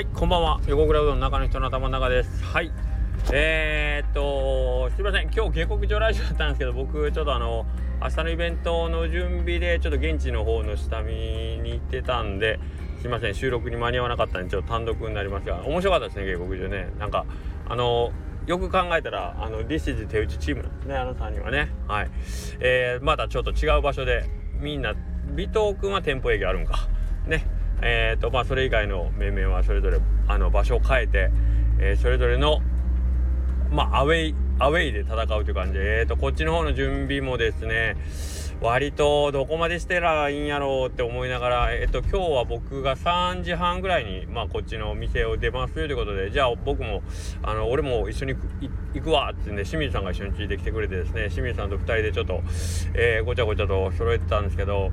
はい、こんばんは。横倉うどんの中の人の頭の中です。はい。えー、っと、すいません。今日下克上ラジオだったんですけど、僕、ちょっとあの、明日のイベントの準備で、ちょっと現地の方の下見に行ってたんで、すいません。収録に間に合わなかったんで、ちょっと単独になりますが、面白かったですね、下克上ね。なんか、あの、よく考えたら、あの、This is 手打ちチームなんですね、あの3人はね。はい。えー、またちょっと違う場所で、みんな、尾藤君は店舗営業あるんか。ね。えーとまあ、それ以外の面々はそれぞれあの場所を変えて、えー、それぞれの、まあ、アウェイアウェイで戦うという感じ。で、えーと、こっちの方の準備もですね割とどこまでしてらいいんやろうって思いながら、えっ、ー、と、今日は僕が3時半ぐらいに、まあ、こっちのお店を出ますということで、じゃあ僕も、あの、俺も一緒に行くわってんで、清水さんが一緒についてきてくれてですね、清水さんと2人でちょっと、えー、ごちゃごちゃと揃えてたんですけど、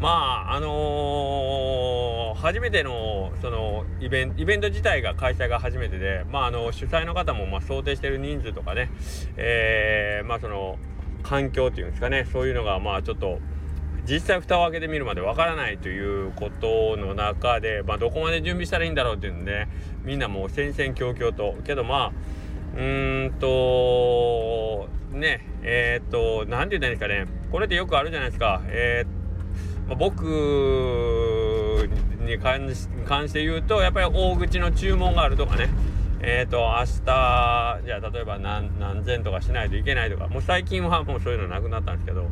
まああのー、初めてのそのイベントイベント自体が開催が初めてで、まあ、あの主催の方もまあ想定してる人数とかね、えー、まあその環境っていうんですかねそういうのがまあちょっと実際蓋を開けてみるまでわからないということの中で、まあ、どこまで準備したらいいんだろうっていうんで、ね、みんなもう戦々恐々と。けどまあうーんとねえー、っと何て言ったらいいんですかね。これってよくあるじゃないですか。えー、っまあ、僕に関して言うとやっぱり大口の注文があるとかね。えっ、ー、と明日じゃあ例えば何何千とかしないといけないとか。もう最近はもうそういうのなくなったんですけど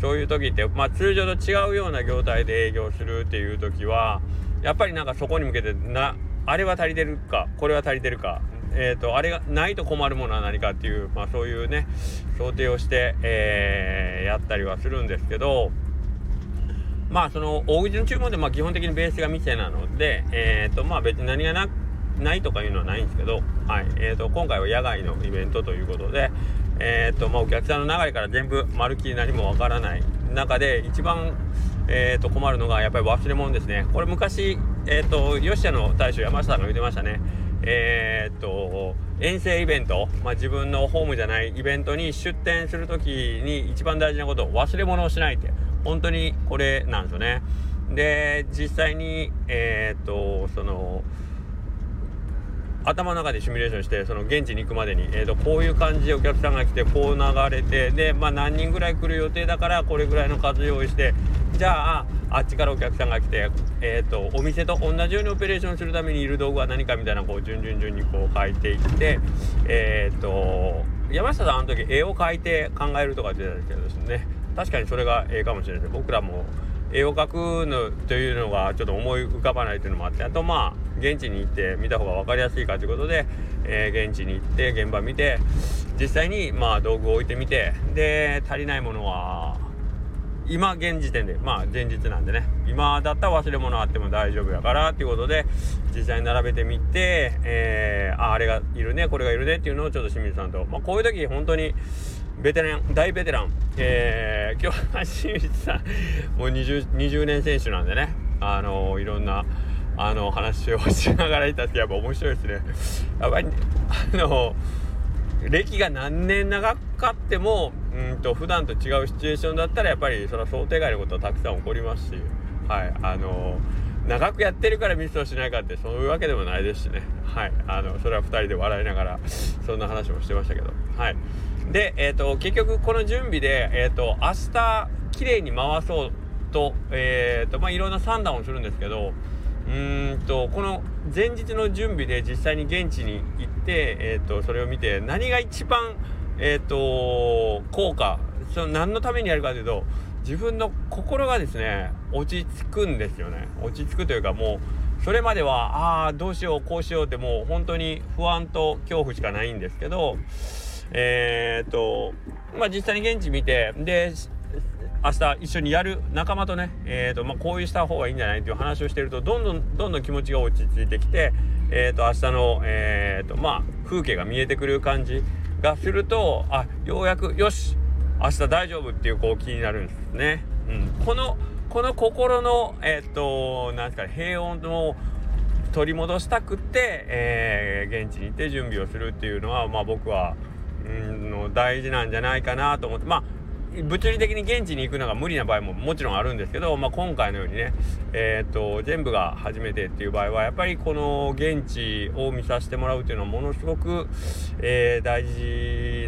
そういう時って、まあ、通常と違うような業態で営業するっていう時はやっぱりなんかそこに向けてなあれは足りてるかこれは足りてるか。えーと、あれがないと困るものは何かっていう、まあ、そういうね想定をして、えー、やったりはするんですけどまあその大口の注文でまあ基本的にベースが店なので、えーとまあ、別に何がなないとかいうのはないんですけど、はいえーと、今回は野外のイベントということで、えーとまあ、お客さんの流れから全部まるっきり何もわからない中で一番、えー、と困るのがやっぱり忘れ物ですね。これ昔、えーと、吉谷の大将山下さんが言ってましたね。えー、っと遠征イベント、まあ、自分のホームじゃないイベントに出店する時に一番大事なこと忘れ物をしないって本当にこれなんですよね。で実際にえー、っとその頭の中でシミュレーションしてその現地に行くまでに、えーと、こういう感じでお客さんが来てこう流れてで、まあ、何人ぐらい来る予定だからこれぐらいの数用意してじゃああっちからお客さんが来て、えーと、お店と同じようにオペレーションするためにいる道具は何かみたいなこう順々順にこう書いていってえっ、ー、と山下さんあの時絵を描いて考えるとか言ってたんですけどですね確かにそれがええかもしれない。僕らも絵を描くのというのがちょっと思い浮かばないというのもあって。あとまあ現地に行って見た方が分かりやすいかということで、えー、現地に行って現場見て実際にまあ道具を置いてみて。で足りないものは今現時点でまあ前日なんでね。今だったら忘れ物あっても大丈夫やからっていうことで実際に並べてみて、えー、ああれがいるねこれがいるねっていうのをちょっと清水さんと、まあ、こういう時本当にベテラン大ベテラン、えー、今日は清水さん。もう 20, 20年選手なんでね。あのー、いろんなあの話をしながらいたってやっぱ面白いですね。やっぱりあの歴が何年長かってもうんと普段と違うシチュエーションだったらやっぱりそれは想定外のことはたくさん起こりますし。はいあの長くやってるからミスをしないかってそういうわけでもないですしね。はい。あのそれは2人で笑いながらそんな話もしてましたけど。はい。でえっ、ー、と結局この準備でえっ、ー、と明日綺麗に回そうとえっ、ー、とまあいろんな算段をするんですけどうんとこの前日の準備で実際に現地に行って、えーと、それを見て何が一番、えーと、効果その何のためにやるかというと自分の心がですね落ち着くんですよね。落ち着くというかもうそれまではああどうしようこうしようってもう本当に不安と恐怖しかないんですけどえっ、とまあ実際に現地見てで明日一緒にやる仲間とね、えーとまあ、こういうした方がいいんじゃないっていう話をしてるとどんどんどんどん気持ちが落ち着いてきて、えーと、明日の、えーとまあ、風景が見えてくる感じがするとあようやくよし明日大丈夫っていうこう気になるんですね。うん、このこの心の、えっ、となんですかね平穏を取り戻したくって、えー、現地に行って準備をするっていうのは、まあ、僕は、うん、の大事なんじゃないかなと思ってまあ物理的に現地に行くのが無理な場合ももちろんあるんですけど、まあ、今回のようにね、えー、っと全部が初めてっていう場合はやっぱりこの現地を見させてもらうっていうのはものすごく、えー、大事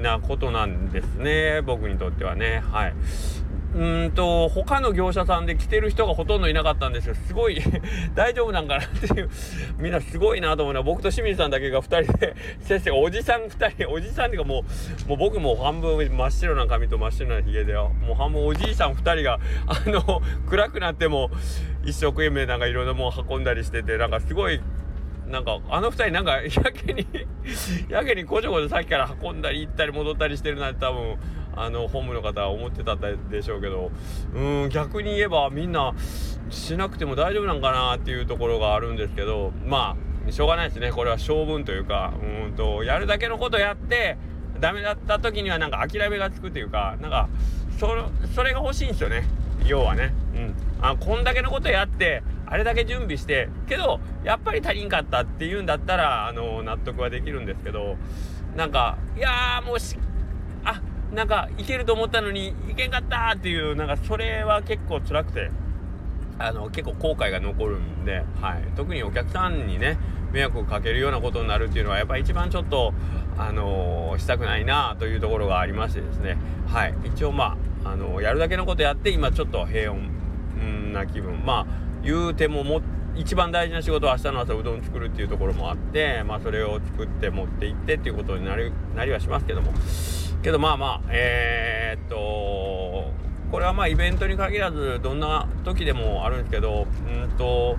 なことなんですね僕にとってはねはい。うんと他の業者さんで来てる人がほとんどいなかったんですよすごい 大丈夫なんかなっていうみんなすごいなと思うのは僕と清水さんだけが2人で先生がおじさん2人おじさんっていうかもうもう僕も半分真っ白な髪と真っ白なひげでよもう半分おじいさん2人があの暗くなっても一生懸命なんかいろんなもん運んだりしててなんかすごいなんかあの2人なんかやけに やけにこちょこちょさっきから運んだり行ったり戻ったりしてるなんて多分あのホームの方は思ってたでしょうけど。うん逆に言えばみんなしなくても大丈夫なんかなっていうところがあるんですけど。まあしょうがないですね。これは性分というかうんとやるだけのことやってダメだった時にはなんか諦めがつくというかなんかそそれが欲しいんですよね。要はね。うん、あこんだけのことやってあれだけ準備してけどやっぱり足りんかったっていうんだったらあの納得はできるんですけどなんかいやもうしあなんかいけると思ったのにいけんかったっていうなんかそれは結構辛くてあの結構後悔が残るんで、はい、特にお客さんにね迷惑をかけるようなことになるっていうのはやっぱり一番ちょっとあのー、したくないなというところがありましてですね。はい。一応まあ、の、やるだけのことやって今ちょっと平穏な気分。まあ言うてもも一番大事な仕事は明日の朝うどん作るっていうところもあってまあそれを作って持っていってっていうことになりなりはしますけども。けどまあまあえー、っとこれはまあイベントに限らずどんな時でもあるんですけどうんと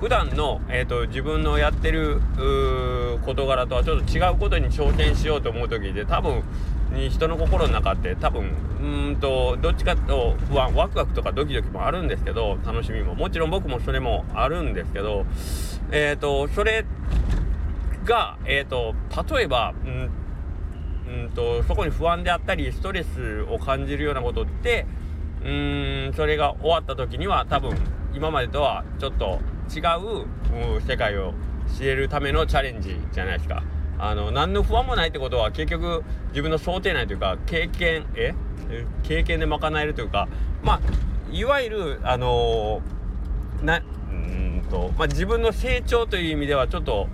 普段の、えーと、自分のやってる事柄とはちょっと違うことに挑戦しようと思う時で多分に人の心の中って多分うんとどっちかと不安ワクワクとかドキドキもあるんですけど楽しみももちろん僕もそれもあるんですけどえっ、ー、とそれがえっ、ー、と例えばうんうんとそこに不安であったりストレスを感じるようなことってうーんそれが終わった時には多分今までとはちょっと違う世界を知れるためのチャレンジじゃないですか。あの何の不安もないってことは結局自分の想定内というか経験え？経験で賄えるというかまあいわゆるあのー、なうんと、まあ、自分の成長という意味ではちょっと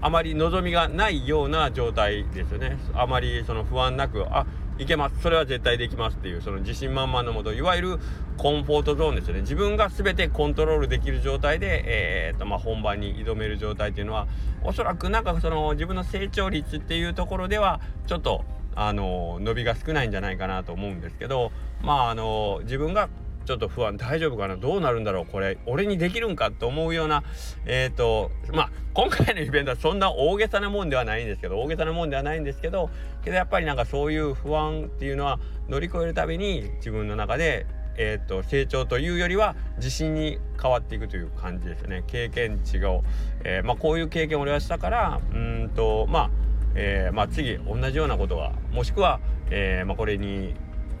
あまり望みがないような状態ですよね。あまりその不安なくあいけます。それは絶対できますっていうその自信満々のもといわゆるコンフォートゾーンですよね。自分が全てコントロールできる状態で、えーとまあ、本番に挑める状態っていうのはおそらくなんかその自分の成長率っていうところではちょっとあの伸びが少ないんじゃないかなと思うんですけどまああの自分がちょっと不安大丈夫かな？どうなるんだろう？これ俺にできるんかと思うようなえっ、ー、とまあ今回のイベントはそんな大げさなもんではないんですけど大げさなもんではないんですけどけどやっぱりなんかそういう不安っていうのは乗り越えるたびに自分の中でえーと、成長というよりは自信に変わっていくという感じですね。経験値を、えー、まあ、こういう経験を俺はしたからうんとまあ、えー、まあ、次同じようなことがもしくは、えー、まあ、これに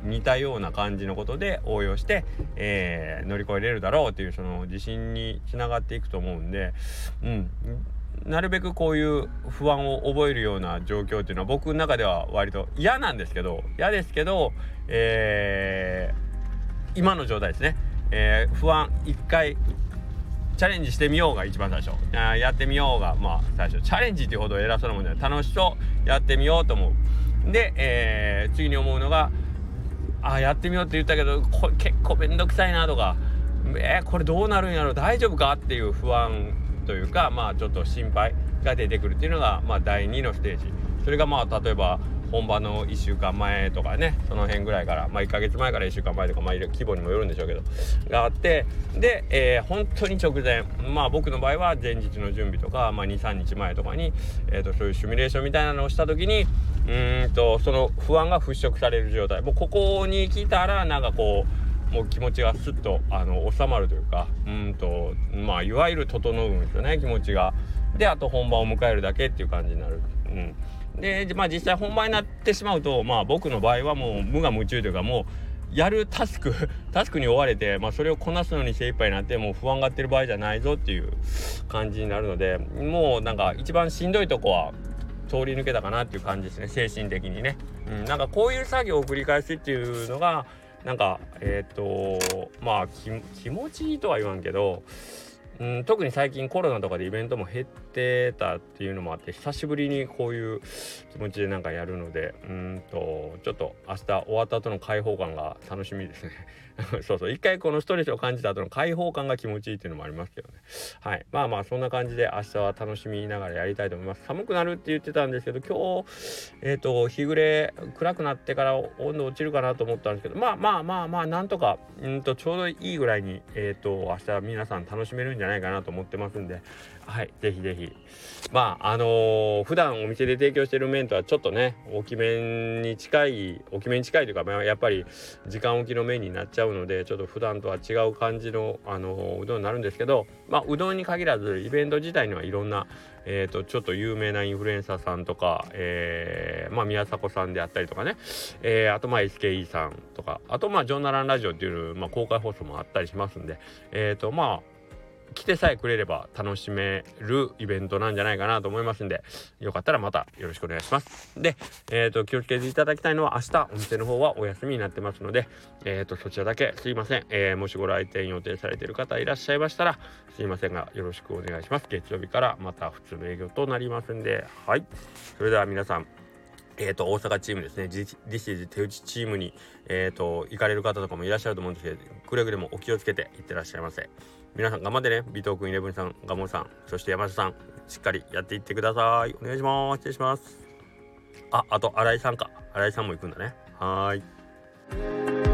似たような感じのことで応用して、えー、乗り越えれるだろうというその自信につながっていくと思うんで、うん、なるべくこういう不安を覚えるような状況っていうのは僕の中では割と嫌なんですけど嫌ですけど、えー、今の状態ですね、えー、不安一回チャレンジしてみようが一番最初。あやってみようがまあ最初。チャレンジっていうほど偉そうなもんじゃない。楽しそう。やってみようと思う。で、えー、次に思うのがあやってみようって言ったけどこ結構面倒くさいなとかえー、これどうなるんやろ大丈夫かっていう不安というかまあちょっと心配が出てくるっていうのがまあ第2のステージ。それがまあ例えば本番の1週間前とかねその辺ぐらいからまあ1ヶ月前から1週間前とかまあ規模にもよるんでしょうけどがあってで、えー、本当に直前まあ僕の場合は前日の準備とか、まあ、23日前とかに、えーと、そういうシミュレーションみたいなのをした時にうーんとその不安が払拭される状態もうここに来たらなんかこうもう気持ちがスッとあの収まるというかうんとまあいわゆる整うんですよね気持ちが。であと本番を迎えるだけっていう感じになる。うん。で、まあ、実際本番になってしまうと、まあ、僕の場合はもう無我夢中というかもうやるタスク タスクに追われて、まあ、それをこなすのに精一杯になってもう不安がってる場合じゃないぞっていう感じになるのでもうなんか一番しんどいとこは通り抜けたかなっていう感じですね精神的にね、うん、なんかこういう作業を繰り返すっていうのがなんかえっ、ー、とまあ気持ちいいとは言わんけどうん、特に最近コロナとかでイベントも減ってたっていうのもあって久しぶりにこういう気持ちでなんかやるのでうんとちょっと明日終わった後の開放感が楽しみですね。そうそう一回このストレスを感じた後の開放感が気持ちいいっていうのもありますけどね。はい。まあまあそんな感じで明日は楽しみながらやりたいと思います。寒くなるって言ってたんですけど今日えっ、ー、と日暮れ暗くなってから温度落ちるかなと思ったんですけどまあまあまあまあなんとかうんとちょうどいいぐらいにえっ、ー、と明日皆さん楽しめるんじゃないかなと思ってますんではいぜひぜひ。まああのー、普段お店で提供してる麺とはちょっとね大きめに近い大きめに近いというか、まあ、やっぱり時間置きの麺になっちゃうのでちょっと普段とは違う感じの、あのー、うどんになるんですけどまあうどんに限らずイベント自体にはいろんなえーと、ちょっと有名なインフルエンサーさんとか、えー、まあ、宮迫さんであったりとかね、えー、あとまあ SKE さんとかあとまあジョンナランラジオっていう、まあ、公開放送もあったりしますんでえっ、ー、とまあ来てさえくれれば楽しめるイベントなんじゃないかなと思いますんでよかったらまたよろしくお願いします。で、えーと、気をつけていただきたいのは明日お店の方はお休みになってますので、えーと、そちらだけすいません、えー、もしご来店予定されている方いらっしゃいましたらすいませんがよろしくお願いします。月曜日からまた普通の営業となりますんではい。それでは皆さんえーと、大阪チームですね、This is 手打ちチームに、えーと行かれる方とかもいらっしゃると思うんですけど、くれぐれもお気をつけていってらっしゃいませ。皆さん頑張ってね。ビトークンイレブンさん、ガモンさん、そして山下さん、しっかりやっていってください。お願いします。失礼します。あ、あと、新井さんか。新井さんも行くんだね。はーい。